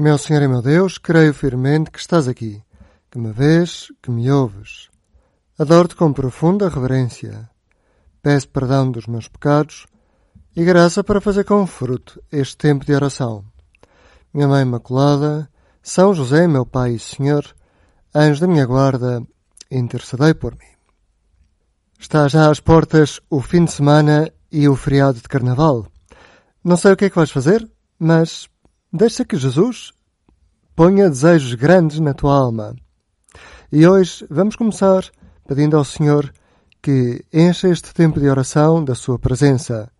Meu Senhor e meu Deus, creio firmemente que estás aqui, que me vês, que me ouves. Adoro-te com profunda reverência. Peço perdão dos meus pecados e graça para fazer com fruto este tempo de oração. Minha Mãe Imaculada, São José, meu Pai e Senhor, anjo da minha guarda, intercedei por mim. Está já às portas o fim de semana e o feriado de Carnaval. Não sei o que é que vais fazer, mas deixa que Jesus ponha desejos grandes na tua alma. E hoje vamos começar pedindo ao Senhor que encha este tempo de oração da sua presença.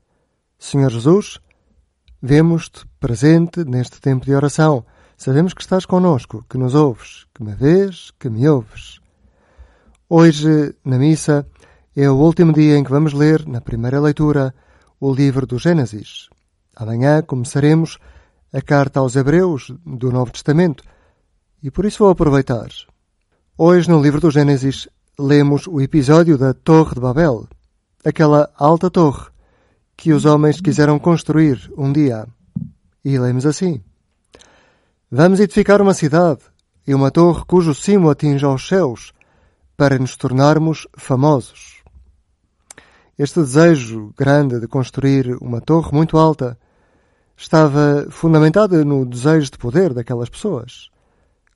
Senhor Jesus, vemos-te presente neste tempo de oração. Sabemos que estás conosco, que nos ouves, que me vês, que me ouves. Hoje, na missa, é o último dia em que vamos ler, na primeira leitura, o livro do Gênesis. Amanhã começaremos a carta aos Hebreus do Novo Testamento e por isso vou aproveitar. Hoje, no livro do Gênesis, lemos o episódio da Torre de Babel, aquela alta torre que os homens quiseram construir um dia. E lemos assim: Vamos edificar uma cidade e uma torre cujo cimo atinge aos céus, para nos tornarmos famosos. Este desejo grande de construir uma torre muito alta estava fundamentado no desejo de poder daquelas pessoas.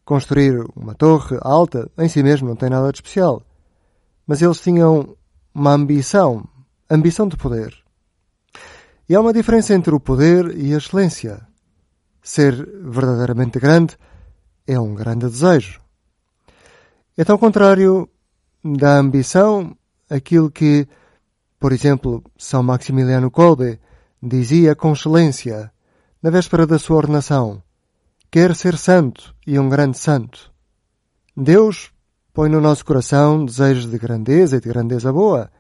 Construir uma torre alta em si mesmo não tem nada de especial. Mas eles tinham uma ambição, ambição de poder. E há uma diferença entre o poder e a excelência. Ser verdadeiramente grande é um grande desejo. É tão contrário da ambição aquilo que por exemplo, São Maximiliano Kolbe dizia com excelência, na véspera da sua ordenação, quer ser santo e um grande santo. Deus põe no nosso coração desejos de grandeza e de grandeza boa,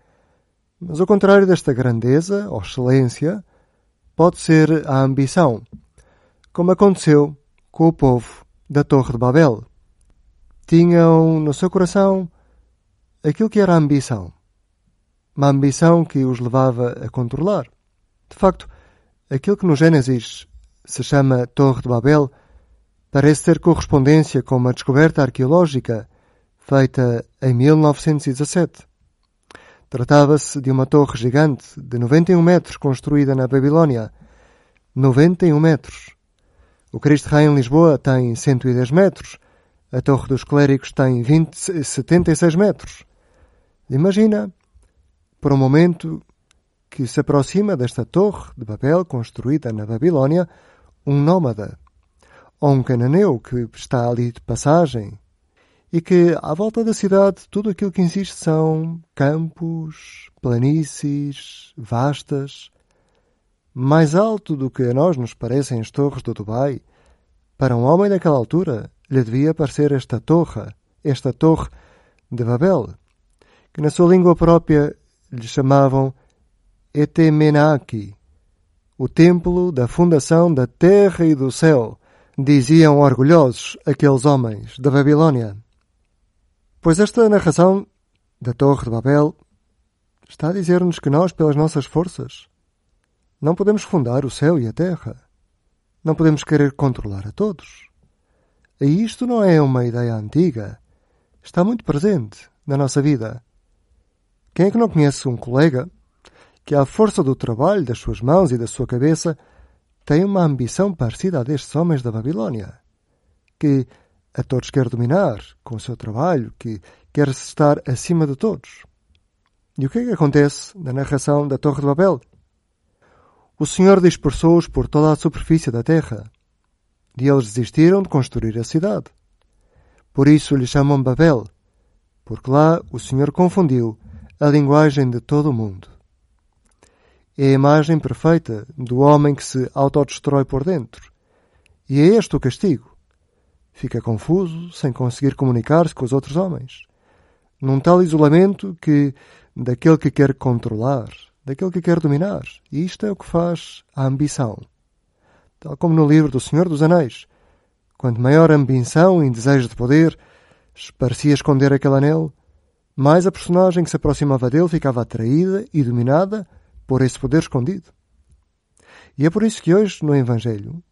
mas ao contrário desta grandeza ou excelência, pode ser a ambição, como aconteceu com o povo da Torre de Babel. Tinham no seu coração aquilo que era a ambição uma ambição que os levava a controlar. De facto, aquilo que no Gênesis se chama Torre de Babel parece ter correspondência com uma descoberta arqueológica feita em 1917. Tratava-se de uma torre gigante de 91 metros construída na Babilónia. 91 metros. O Cristo Rei em Lisboa tem 110 metros. A Torre dos Clérigos tem 20, 76 metros. Imagina por um momento que se aproxima desta torre de Babel construída na Babilónia um nómada, ou um cananeu que está ali de passagem, e que à volta da cidade tudo aquilo que existe são campos, planícies, vastas. Mais alto do que a nós nos parecem as torres do Dubai, para um homem daquela altura lhe devia parecer esta torre, esta torre de Babel, que na sua língua própria lhe chamavam Etemenaki, o templo da fundação da terra e do céu, diziam orgulhosos aqueles homens da Babilônia. Pois esta narração da Torre de Babel está a dizer-nos que nós, pelas nossas forças, não podemos fundar o céu e a terra. Não podemos querer controlar a todos. E isto não é uma ideia antiga. Está muito presente na nossa vida. Quem é que não conhece um colega que, à força do trabalho, das suas mãos e da sua cabeça, tem uma ambição parecida à destes homens da Babilónia? Que a todos quer dominar com o seu trabalho, que quer estar acima de todos. E o que é que acontece na narração da Torre de Babel? O Senhor dispersou-os por toda a superfície da terra, e eles desistiram de construir a cidade. Por isso lhe chamam Babel, porque lá o Senhor confundiu a linguagem de todo o mundo. É a imagem perfeita do homem que se autodestrói por dentro. E é este o castigo. Fica confuso, sem conseguir comunicar-se com os outros homens. Num tal isolamento que daquele que quer controlar, daquele que quer dominar. E isto é o que faz a ambição. Tal como no livro do Senhor dos Anéis. Quanto maior ambição e desejo de poder parecia esconder aquele anel, mais a personagem que se aproximava dele ficava atraída e dominada por esse poder escondido. E é por isso que hoje, no Evangelho,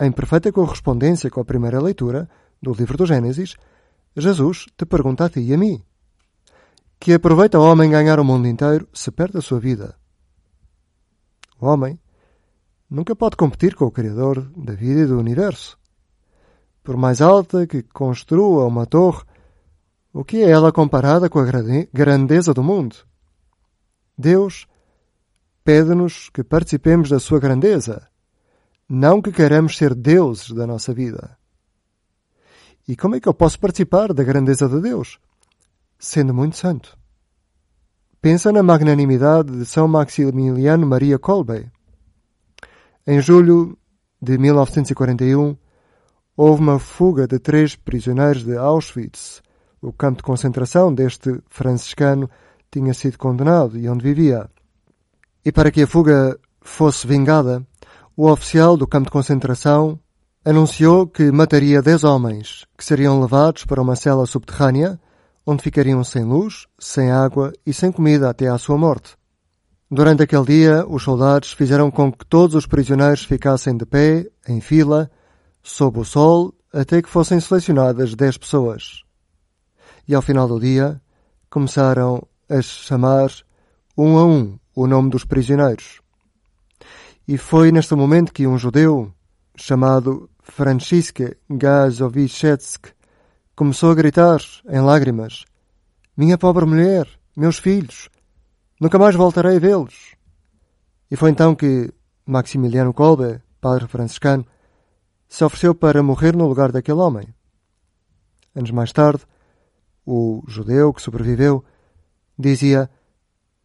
em perfeita correspondência com a primeira leitura do livro do Gênesis, Jesus te pergunta a ti e a mim: Que aproveita o homem ganhar o mundo inteiro se perde a sua vida? O homem nunca pode competir com o Criador da vida e do universo. Por mais alta que construa uma torre, o que é ela comparada com a grandeza do mundo? Deus pede-nos que participemos da sua grandeza, não que queremos ser deuses da nossa vida. E como é que eu posso participar da grandeza de Deus? Sendo muito santo. Pensa na magnanimidade de São Maximiliano Maria Kolbe. Em julho de 1941, houve uma fuga de três prisioneiros de Auschwitz. O campo de concentração deste franciscano tinha sido condenado e onde vivia. E para que a fuga fosse vingada, o oficial do campo de concentração anunciou que mataria dez homens, que seriam levados para uma cela subterrânea, onde ficariam sem luz, sem água e sem comida até à sua morte. Durante aquele dia, os soldados fizeram com que todos os prisioneiros ficassem de pé, em fila, sob o sol, até que fossem selecionadas dez pessoas. E ao final do dia, começaram a chamar um a um o nome dos prisioneiros. E foi neste momento que um judeu, chamado Franciszek Gazowiecki, começou a gritar, em lágrimas, Minha pobre mulher, meus filhos, nunca mais voltarei a vê-los. E foi então que Maximiliano Kolbe, padre franciscano, se ofereceu para morrer no lugar daquele homem. Anos mais tarde, o judeu que sobreviveu dizia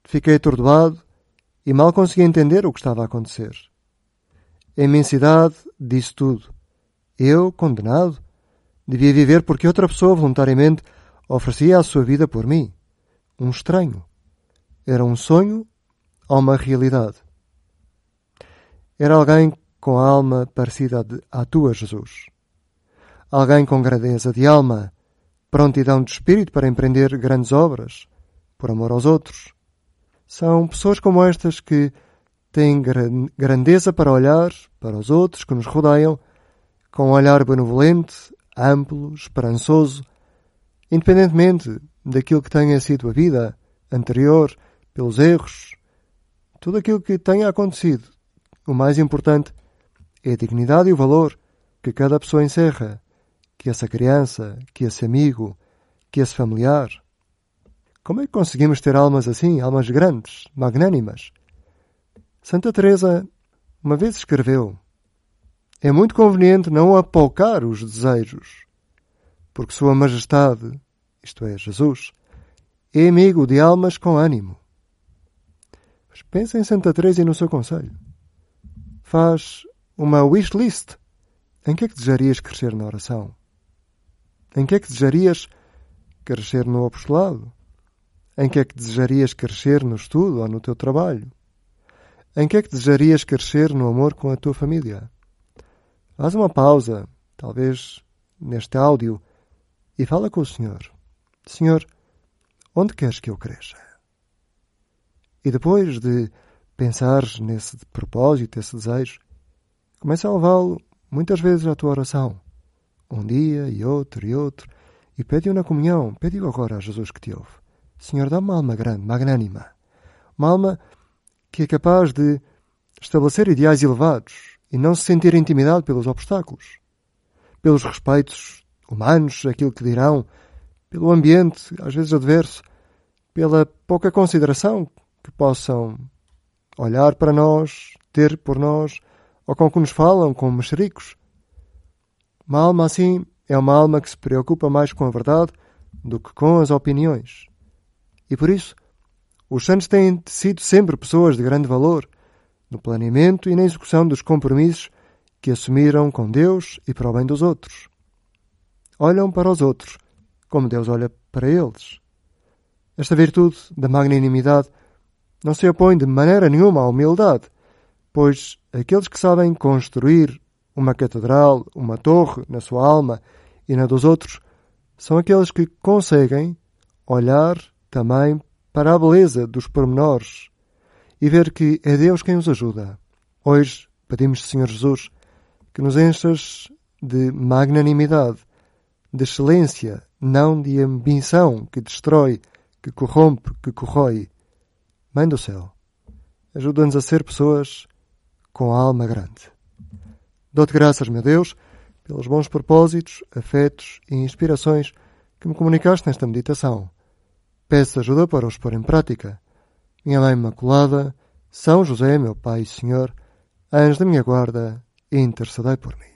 Fiquei atordoado e mal conseguia entender o que estava a acontecer. A imensidade disse tudo. Eu, condenado, devia viver porque outra pessoa voluntariamente oferecia a sua vida por mim. Um estranho. Era um sonho ou uma realidade? Era alguém com a alma parecida à tua, Jesus. Alguém com grandeza de alma, prontidão de espírito para empreender grandes obras, por amor aos outros, são pessoas como estas que têm grandeza para olhar para os outros que nos rodeiam com um olhar benevolente, amplo, esperançoso, independentemente daquilo que tenha sido a vida anterior, pelos erros, tudo aquilo que tenha acontecido. O mais importante é a dignidade e o valor que cada pessoa encerra, que essa criança, que esse amigo, que esse familiar, como é que conseguimos ter almas assim, almas grandes, magnânimas? Santa Teresa uma vez escreveu: É muito conveniente não apoucar os desejos, porque Sua Majestade, isto é, Jesus, é amigo de almas com ânimo. Mas pensa em Santa Teresa e no seu conselho. Faz uma wish list. Em que é que desejarias crescer na oração? Em que é que desejarias crescer no apostolado? Em que é que desejarias crescer no estudo ou no teu trabalho? Em que é que desejarias crescer no amor com a tua família? Faz uma pausa, talvez neste áudio, e fala com o Senhor. Senhor, onde queres que eu cresça? E depois de pensares nesse propósito, esse desejo, começa a levá-lo muitas vezes à tua oração. Um dia e outro e outro. E pede-o na comunhão. Pede-o agora a Jesus que te ouve. Senhor, dá-me uma alma grande, magnânima. Uma alma que é capaz de estabelecer ideais elevados e não se sentir intimidado pelos obstáculos, pelos respeitos humanos, aquilo que dirão, pelo ambiente, às vezes adverso, pela pouca consideração que possam olhar para nós, ter por nós, ou com que nos falam como mexericos. Uma alma assim é uma alma que se preocupa mais com a verdade do que com as opiniões. E por isso, os santos têm sido sempre pessoas de grande valor no planeamento e na execução dos compromissos que assumiram com Deus e para o bem dos outros. Olham para os outros como Deus olha para eles. Esta virtude da magnanimidade não se opõe de maneira nenhuma à humildade, pois aqueles que sabem construir uma catedral, uma torre na sua alma e na dos outros, são aqueles que conseguem olhar também para a beleza dos pormenores e ver que é Deus quem os ajuda. Hoje pedimos, Senhor Jesus, que nos enchas de magnanimidade, de excelência, não de ambição que destrói, que corrompe, que corrói. Mãe do céu, ajuda-nos a ser pessoas com a alma grande. Dou-te graças, meu Deus, pelos bons propósitos, afetos e inspirações que me comunicaste nesta meditação. Peço ajuda para os pôr em prática. Minha Mãe Imaculada, São José, meu Pai e Senhor, anjo da minha guarda, intercedei por mim.